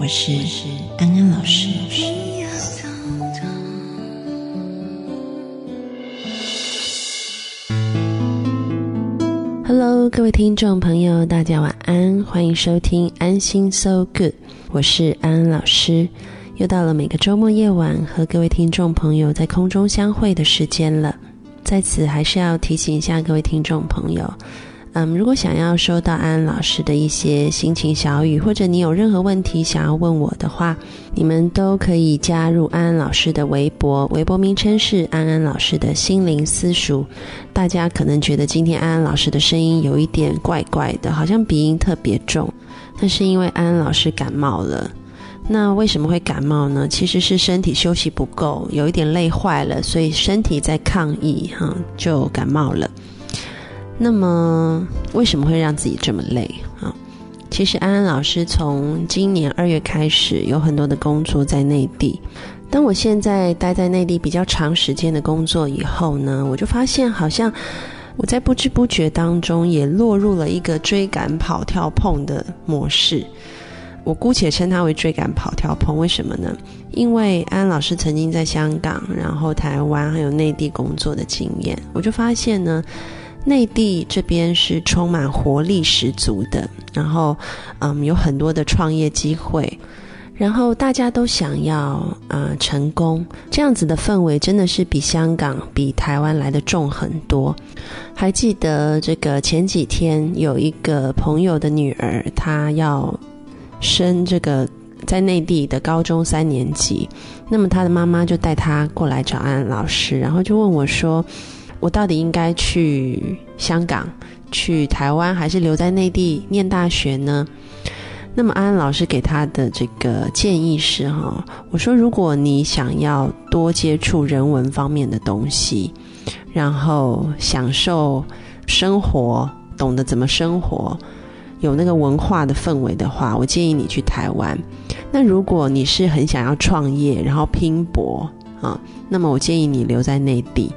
我是安安老师。Hello，各位听众朋友，大家晚安，欢迎收听安心 So Good，我是安安老师。又到了每个周末夜晚和各位听众朋友在空中相会的时间了，在此还是要提醒一下各位听众朋友。嗯，如果想要收到安安老师的一些心情小语，或者你有任何问题想要问我的话，你们都可以加入安安老师的微博，微博名称是安安老师的心灵私塾。大家可能觉得今天安安老师的声音有一点怪怪的，好像鼻音特别重，那是因为安安老师感冒了。那为什么会感冒呢？其实是身体休息不够，有一点累坏了，所以身体在抗议，哈，就感冒了。那么为什么会让自己这么累啊？其实安安老师从今年二月开始有很多的工作在内地。当我现在待在内地比较长时间的工作以后呢，我就发现好像我在不知不觉当中也落入了一个追赶跑跳碰的模式。我姑且称它为追赶跑跳碰。为什么呢？因为安安老师曾经在香港、然后台湾还有内地工作的经验，我就发现呢。内地这边是充满活力十足的，然后，嗯，有很多的创业机会，然后大家都想要呃成功，这样子的氛围真的是比香港、比台湾来的重很多。还记得这个前几天有一个朋友的女儿，她要升这个在内地的高中三年级，那么她的妈妈就带她过来找安安老师，然后就问我说。我到底应该去香港、去台湾，还是留在内地念大学呢？那么安安老师给他的这个建议是：哈，我说如果你想要多接触人文方面的东西，然后享受生活，懂得怎么生活，有那个文化的氛围的话，我建议你去台湾。那如果你是很想要创业，然后拼搏啊，那么我建议你留在内地。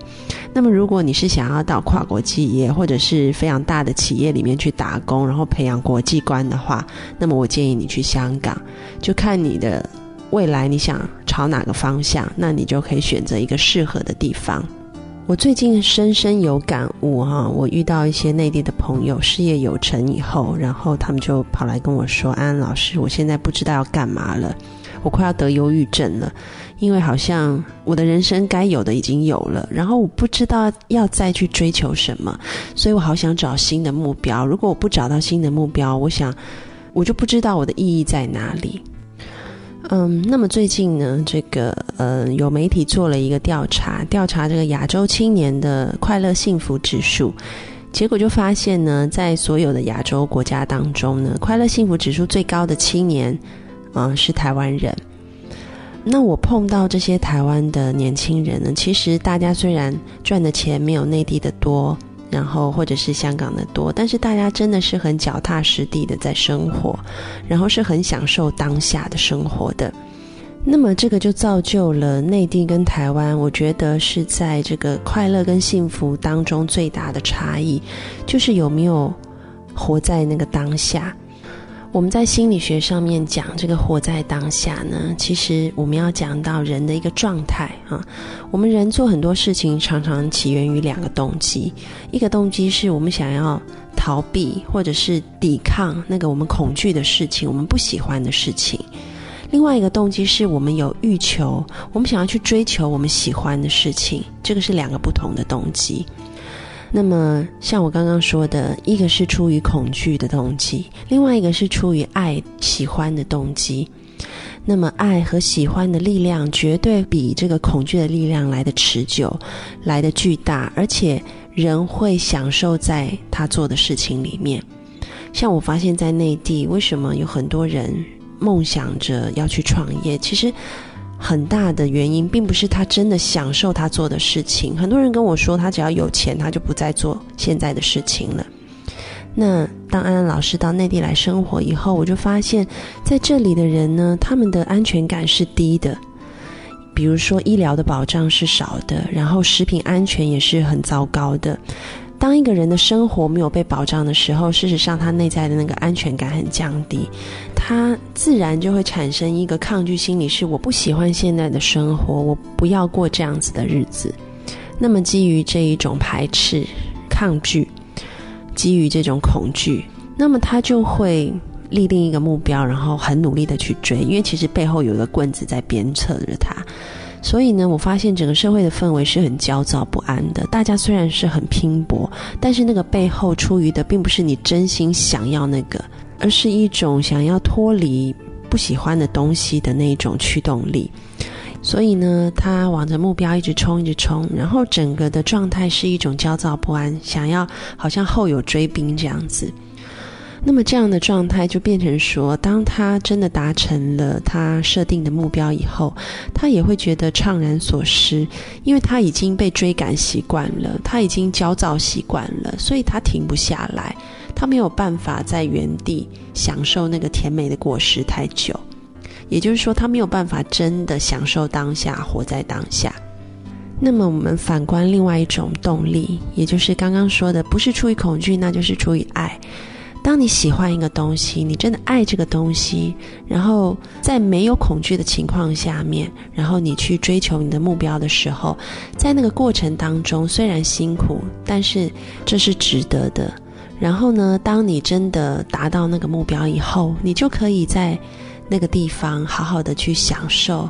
那么，如果你是想要到跨国企业或者是非常大的企业里面去打工，然后培养国际观的话，那么我建议你去香港，就看你的未来你想朝哪个方向，那你就可以选择一个适合的地方。我最近深深有感悟哈，我遇到一些内地的朋友事业有成以后，然后他们就跑来跟我说：“安安老师，我现在不知道要干嘛了，我快要得忧郁症了。”因为好像我的人生该有的已经有了，然后我不知道要再去追求什么，所以我好想找新的目标。如果我不找到新的目标，我想我就不知道我的意义在哪里。嗯，那么最近呢，这个呃，有媒体做了一个调查，调查这个亚洲青年的快乐幸福指数，结果就发现呢，在所有的亚洲国家当中呢，快乐幸福指数最高的青年，嗯，是台湾人。那我碰到这些台湾的年轻人呢，其实大家虽然赚的钱没有内地的多，然后或者是香港的多，但是大家真的是很脚踏实地的在生活，然后是很享受当下的生活的。那么这个就造就了内地跟台湾，我觉得是在这个快乐跟幸福当中最大的差异，就是有没有活在那个当下。我们在心理学上面讲这个活在当下呢，其实我们要讲到人的一个状态啊。我们人做很多事情，常常起源于两个动机，一个动机是我们想要逃避或者是抵抗那个我们恐惧的事情，我们不喜欢的事情；另外一个动机是我们有欲求，我们想要去追求我们喜欢的事情，这个是两个不同的动机。那么，像我刚刚说的，一个是出于恐惧的动机，另外一个是出于爱、喜欢的动机。那么，爱和喜欢的力量绝对比这个恐惧的力量来的持久，来的巨大，而且人会享受在他做的事情里面。像我发现，在内地，为什么有很多人梦想着要去创业？其实很大的原因，并不是他真的享受他做的事情。很多人跟我说，他只要有钱，他就不再做现在的事情了。那当安安老师到内地来生活以后，我就发现，在这里的人呢，他们的安全感是低的。比如说，医疗的保障是少的，然后食品安全也是很糟糕的。当一个人的生活没有被保障的时候，事实上他内在的那个安全感很降低，他自然就会产生一个抗拒心理，是我不喜欢现在的生活，我不要过这样子的日子。那么基于这一种排斥、抗拒。基于这种恐惧，那么他就会立定一个目标，然后很努力的去追，因为其实背后有一个棍子在鞭策着他。所以呢，我发现整个社会的氛围是很焦躁不安的。大家虽然是很拼搏，但是那个背后出于的并不是你真心想要那个，而是一种想要脱离不喜欢的东西的那一种驱动力。所以呢，他往着目标一直冲，一直冲，然后整个的状态是一种焦躁不安，想要好像后有追兵这样子。那么这样的状态就变成说，当他真的达成了他设定的目标以后，他也会觉得怅然所失，因为他已经被追赶习惯了，他已经焦躁习惯了，所以他停不下来，他没有办法在原地享受那个甜美的果实太久。也就是说，他没有办法真的享受当下，活在当下。那么，我们反观另外一种动力，也就是刚刚说的，不是出于恐惧，那就是出于爱。当你喜欢一个东西，你真的爱这个东西，然后在没有恐惧的情况下面，然后你去追求你的目标的时候，在那个过程当中，虽然辛苦，但是这是值得的。然后呢，当你真的达到那个目标以后，你就可以在。那个地方，好好的去享受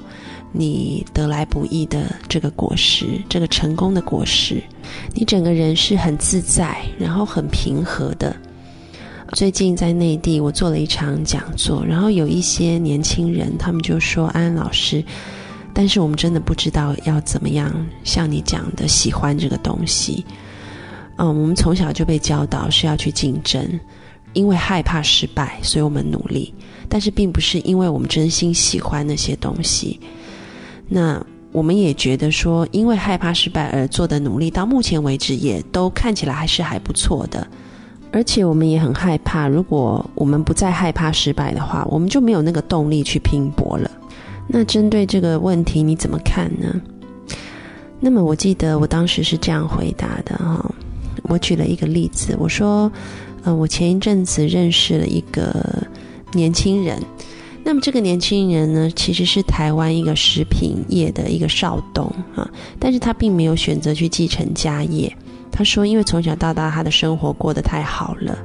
你得来不易的这个果实，这个成功的果实，你整个人是很自在，然后很平和的。最近在内地，我做了一场讲座，然后有一些年轻人，他们就说：“安安老师，但是我们真的不知道要怎么样像你讲的喜欢这个东西。”嗯，我们从小就被教导是要去竞争。因为害怕失败，所以我们努力，但是并不是因为我们真心喜欢那些东西。那我们也觉得说，因为害怕失败而做的努力，到目前为止也都看起来还是还不错的。而且我们也很害怕，如果我们不再害怕失败的话，我们就没有那个动力去拼搏了。那针对这个问题，你怎么看呢？那么我记得我当时是这样回答的哈，我举了一个例子，我说。呃，我前一阵子认识了一个年轻人，那么这个年轻人呢，其实是台湾一个食品业的一个少东啊，但是他并没有选择去继承家业。他说，因为从小到大他的生活过得太好了，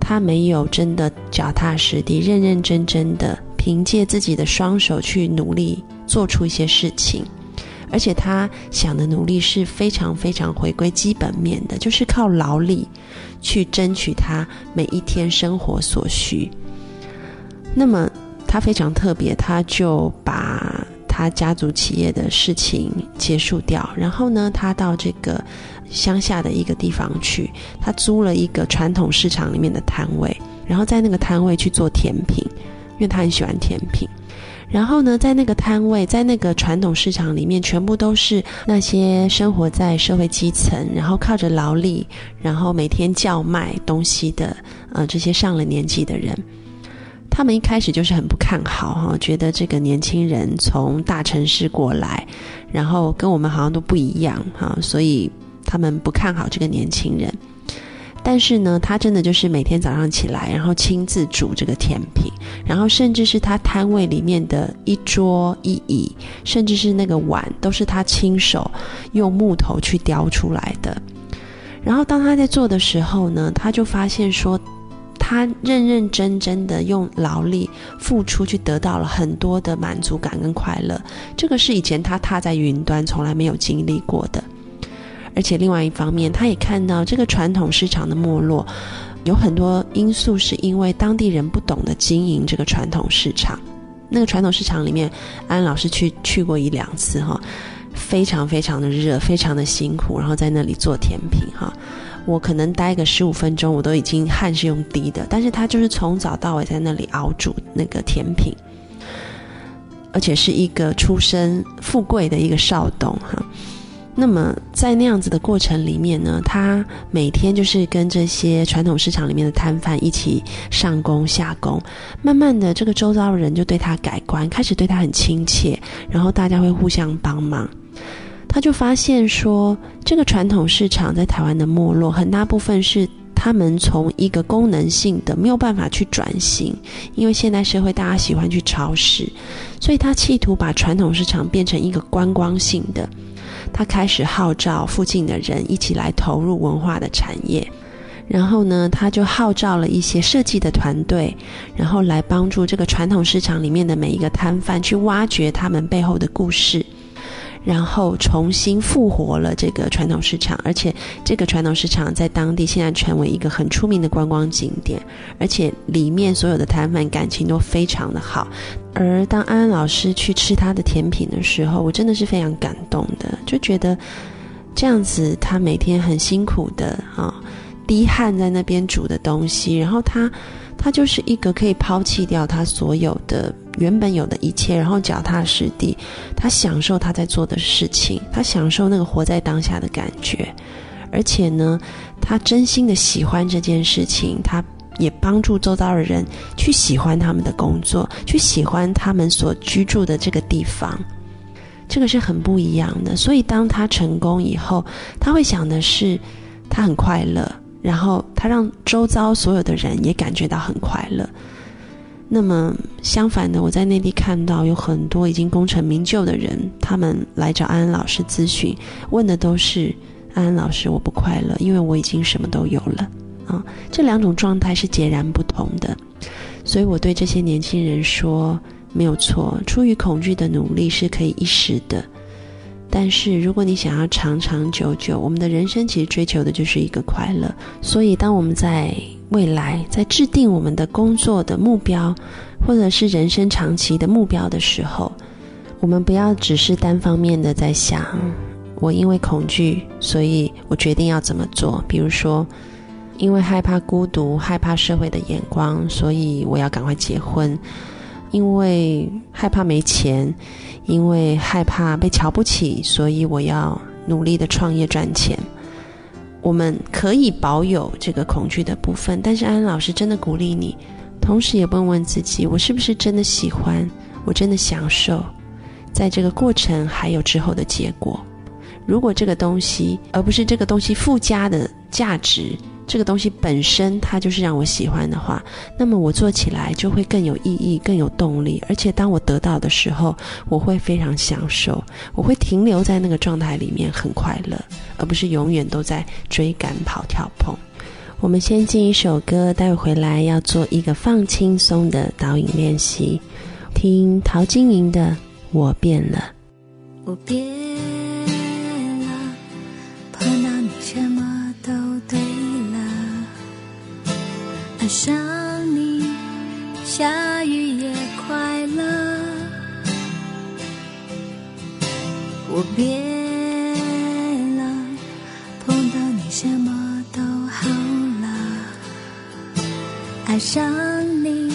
他没有真的脚踏实地、认认真真的凭借自己的双手去努力做出一些事情。而且他想的努力是非常非常回归基本面的，就是靠劳力去争取他每一天生活所需。那么他非常特别，他就把他家族企业的事情结束掉，然后呢，他到这个乡下的一个地方去，他租了一个传统市场里面的摊位，然后在那个摊位去做甜品，因为他很喜欢甜品。然后呢，在那个摊位，在那个传统市场里面，全部都是那些生活在社会基层，然后靠着劳力，然后每天叫卖东西的，呃，这些上了年纪的人。他们一开始就是很不看好哈，觉得这个年轻人从大城市过来，然后跟我们好像都不一样哈，所以他们不看好这个年轻人。但是呢，他真的就是每天早上起来，然后亲自煮这个甜品，然后甚至是他摊位里面的一桌一椅，甚至是那个碗，都是他亲手用木头去雕出来的。然后当他在做的时候呢，他就发现说，他认认真真的用劳力付出，去得到了很多的满足感跟快乐。这个是以前他踏在云端从来没有经历过的。而且另外一方面，他也看到这个传统市场的没落，有很多因素是因为当地人不懂得经营这个传统市场。那个传统市场里面，安老师去去过一两次哈，非常非常的热，非常的辛苦，然后在那里做甜品哈。我可能待个十五分钟，我都已经汗是用滴的。但是他就是从早到晚在那里熬煮那个甜品，而且是一个出身富贵的一个少董哈。那么在那样子的过程里面呢，他每天就是跟这些传统市场里面的摊贩一起上工下工，慢慢的这个周遭的人就对他改观，开始对他很亲切，然后大家会互相帮忙。他就发现说，这个传统市场在台湾的没落，很大部分是他们从一个功能性的没有办法去转型，因为现代社会大家喜欢去超市，所以他企图把传统市场变成一个观光性的。他开始号召附近的人一起来投入文化的产业，然后呢，他就号召了一些设计的团队，然后来帮助这个传统市场里面的每一个摊贩去挖掘他们背后的故事。然后重新复活了这个传统市场，而且这个传统市场在当地现在成为一个很出名的观光景点，而且里面所有的摊贩感情都非常的好。而当安安老师去吃他的甜品的时候，我真的是非常感动的，就觉得这样子他每天很辛苦的啊，滴汗在那边煮的东西，然后他他就是一个可以抛弃掉他所有的。原本有的一切，然后脚踏实地，他享受他在做的事情，他享受那个活在当下的感觉，而且呢，他真心的喜欢这件事情，他也帮助周遭的人去喜欢他们的工作，去喜欢他们所居住的这个地方，这个是很不一样的。所以当他成功以后，他会想的是，他很快乐，然后他让周遭所有的人也感觉到很快乐。那么相反的，我在内地看到有很多已经功成名就的人，他们来找安安老师咨询，问的都是安安老师，我不快乐，因为我已经什么都有了啊。这两种状态是截然不同的，所以我对这些年轻人说，没有错，出于恐惧的努力是可以一时的，但是如果你想要长长久久，我们的人生其实追求的就是一个快乐。所以当我们在未来在制定我们的工作的目标，或者是人生长期的目标的时候，我们不要只是单方面的在想，我因为恐惧，所以我决定要怎么做。比如说，因为害怕孤独，害怕社会的眼光，所以我要赶快结婚；因为害怕没钱，因为害怕被瞧不起，所以我要努力的创业赚钱。我们可以保有这个恐惧的部分，但是安安老师真的鼓励你，同时也问问自己：我是不是真的喜欢？我真的享受，在这个过程还有之后的结果。如果这个东西，而不是这个东西附加的价值。这个东西本身它就是让我喜欢的话，那么我做起来就会更有意义、更有动力。而且当我得到的时候，我会非常享受，我会停留在那个状态里面，很快乐，而不是永远都在追赶、跑、跳、碰。我们先进一首歌，待会回来要做一个放轻松的导引练习，听陶晶莹的《我变了》。我变。想你，下雨也快乐。我变了，碰到你什么都好了。爱上你，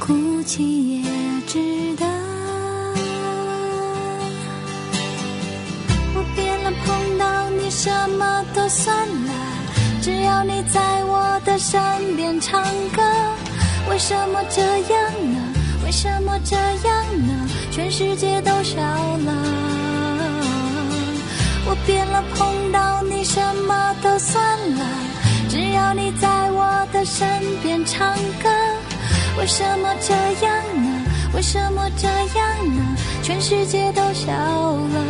哭泣也值得。我变了，碰到你什么都算了，只要你在。的身边唱歌，为什么这样呢？为什么这样呢？全世界都笑了。我变了，碰到你什么都算了，只要你在我的身边唱歌。为什么这样呢？为什么这样呢？全世界都笑了。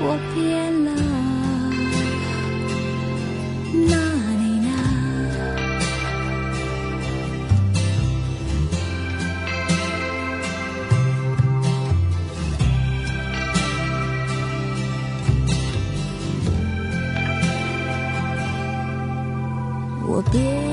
我变别。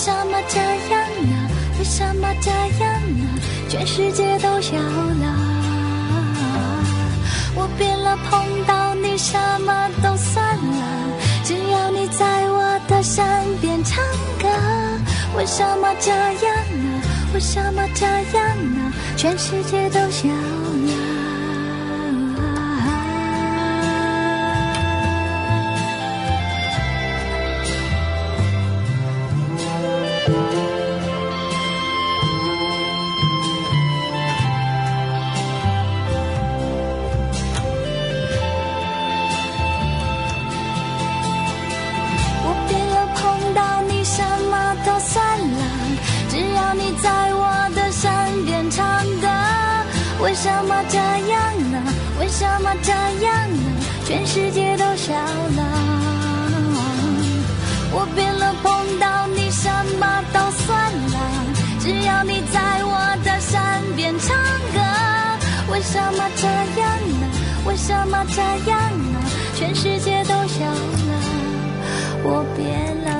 为什么这样呢？为什么这样呢？全世界都笑了。我变了，碰到你什么都算了，只要你在我的身边唱歌。为什么这样呢？为什么这样呢？全世界都笑了。么这样呢？全世界都笑了。我变了，碰到你什么都算了，只要你在我的身边唱歌。为什么这样呢？为什么这样呢？全世界都笑了。我变了。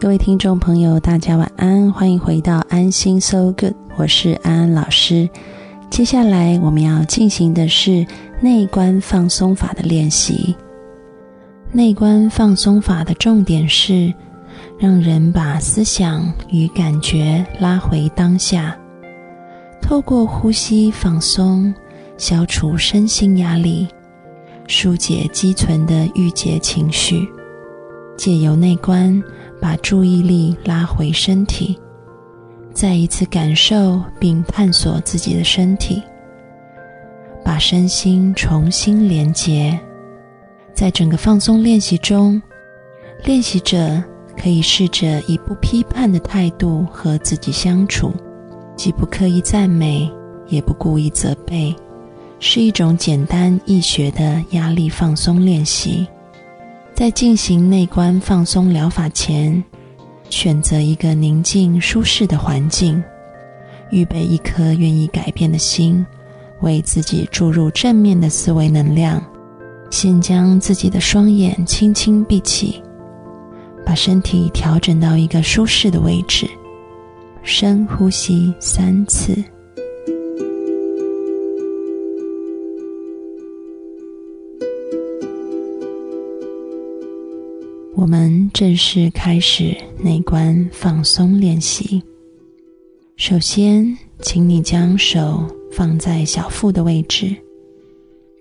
各位听众朋友，大家晚安，欢迎回到安心 So Good，我是安安老师。接下来我们要进行的是内观放松法的练习。内观放松法的重点是让人把思想与感觉拉回当下，透过呼吸放松，消除身心压力，疏解积存的郁结情绪。借由内观，把注意力拉回身体，再一次感受并探索自己的身体，把身心重新连结。在整个放松练习中，练习者可以试着以不批判的态度和自己相处，既不刻意赞美，也不故意责备，是一种简单易学的压力放松练习。在进行内观放松疗法前，选择一个宁静舒适的环境，预备一颗愿意改变的心，为自己注入正面的思维能量。先将自己的双眼轻轻闭起，把身体调整到一个舒适的位置，深呼吸三次。我们正式开始内观放松练习。首先，请你将手放在小腹的位置，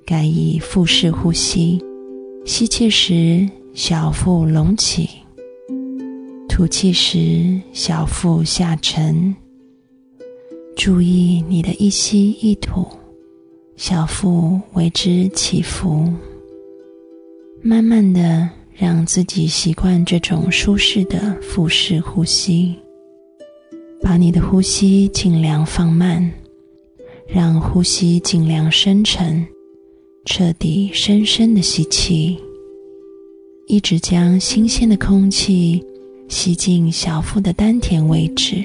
改以腹式呼吸。吸气时，小腹隆起；吐气时，小腹下沉。注意你的一吸一吐，小腹为之起伏。慢慢的。让自己习惯这种舒适的腹式呼吸，把你的呼吸尽量放慢，让呼吸尽量深沉，彻底深深的吸气，一直将新鲜的空气吸进小腹的丹田位置，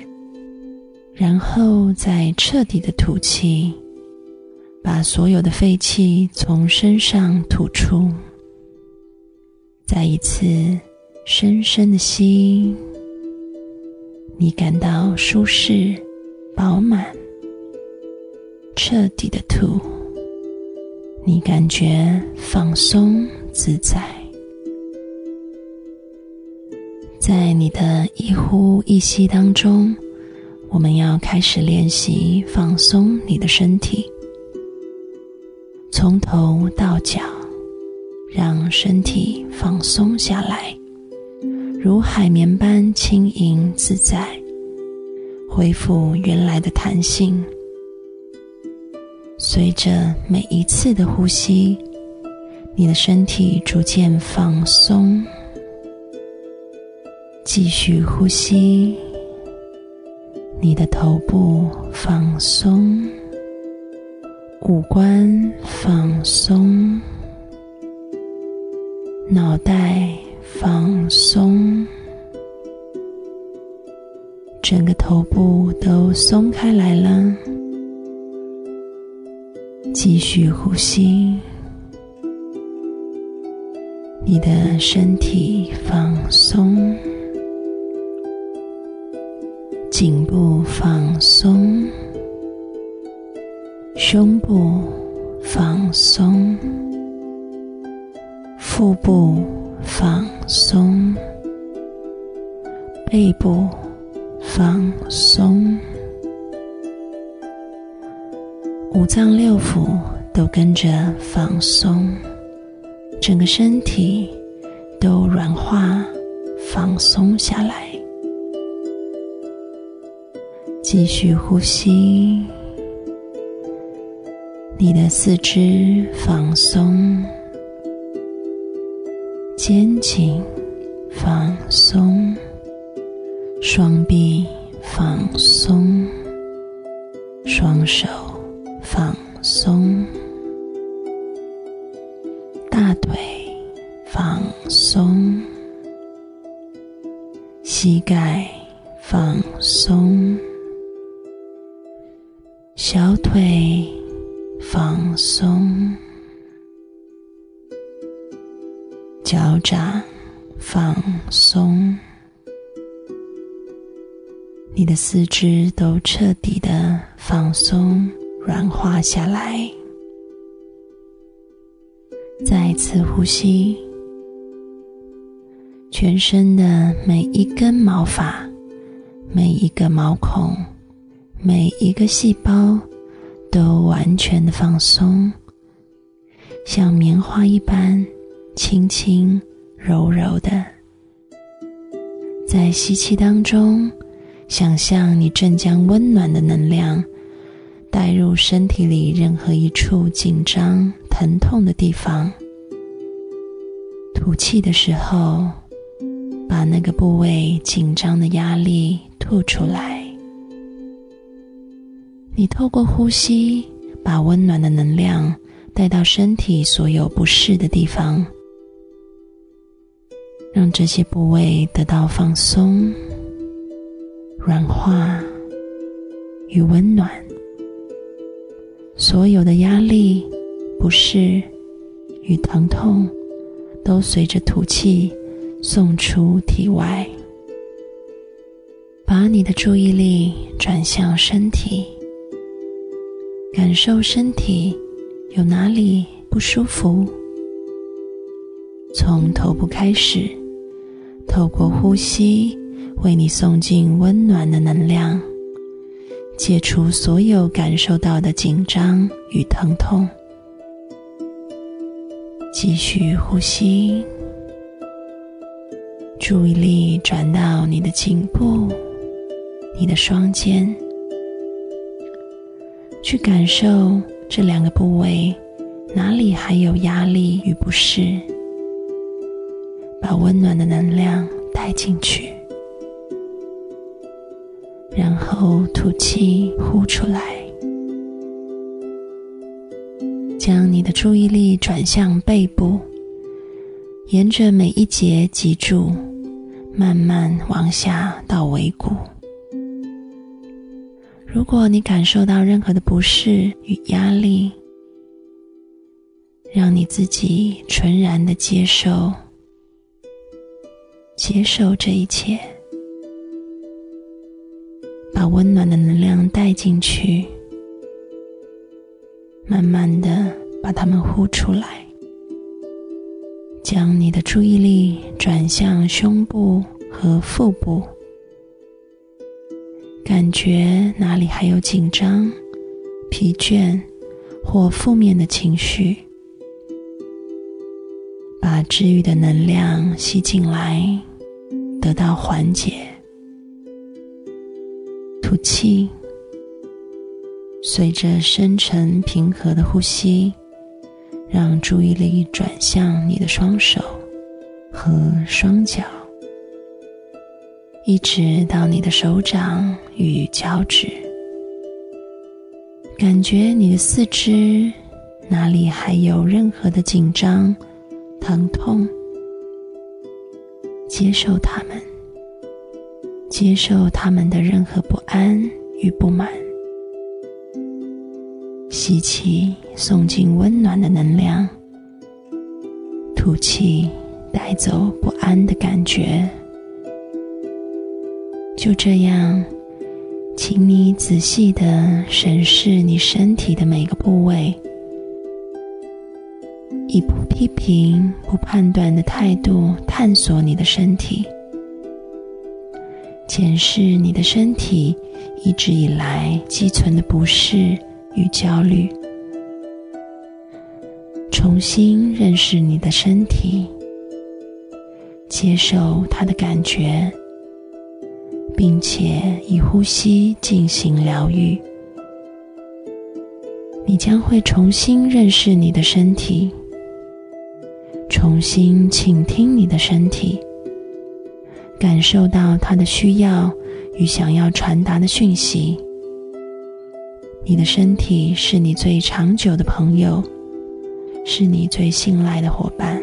然后再彻底的吐气，把所有的废气从身上吐出。再一次深深的吸，你感到舒适、饱满，彻底的吐，你感觉放松自在。在你的一呼一吸当中，我们要开始练习放松你的身体，从头到脚。让身体放松下来，如海绵般轻盈自在，恢复原来的弹性。随着每一次的呼吸，你的身体逐渐放松。继续呼吸，你的头部放松，五官放松。脑袋放松，整个头部都松开来了。继续呼吸，你的身体放松，颈部放松，胸部放松。腹部放松，背部放松，五脏六腑都跟着放松，整个身体都软化、放松下来。继续呼吸，你的四肢放松。肩颈放松，双臂放松，双手放松，大腿放松，膝盖放松，小腿放松。脚掌放松，你的四肢都彻底的放松、软化下来。再次呼吸，全身的每一根毛发、每一个毛孔、每一个细胞都完全的放松，像棉花一般。轻轻柔柔的，在吸气当中，想象你正将温暖的能量带入身体里任何一处紧张、疼痛的地方。吐气的时候，把那个部位紧张的压力吐出来。你透过呼吸，把温暖的能量带到身体所有不适的地方。让这些部位得到放松、软化与温暖，所有的压力、不适与疼痛都随着吐气送出体外。把你的注意力转向身体，感受身体有哪里不舒服，从头部开始。透过呼吸，为你送进温暖的能量，解除所有感受到的紧张与疼痛。继续呼吸，注意力转到你的颈部、你的双肩，去感受这两个部位哪里还有压力与不适。把温暖的能量带进去，然后吐气呼出来，将你的注意力转向背部，沿着每一节脊柱慢慢往下到尾骨。如果你感受到任何的不适与压力，让你自己纯然的接受，接受这一切，把温暖的能量带进去，慢慢的把它们呼出来，将你的注意力转向胸部和腹部，感觉哪里还有紧张、疲倦或负面的情绪。把治愈的能量吸进来，得到缓解。吐气，随着深沉平和的呼吸，让注意力转向你的双手和双脚，一直到你的手掌与脚趾，感觉你的四肢哪里还有任何的紧张。疼痛，接受他们，接受他们的任何不安与不满。吸气，送进温暖的能量；吐气，带走不安的感觉。就这样，请你仔细的审视你身体的每个部位。以不批评、不判断的态度探索你的身体，检视你的身体一直以来积存的不适与焦虑，重新认识你的身体，接受它的感觉，并且以呼吸进行疗愈。你将会重新认识你的身体。重新倾听你的身体，感受到它的需要与想要传达的讯息。你的身体是你最长久的朋友，是你最信赖的伙伴。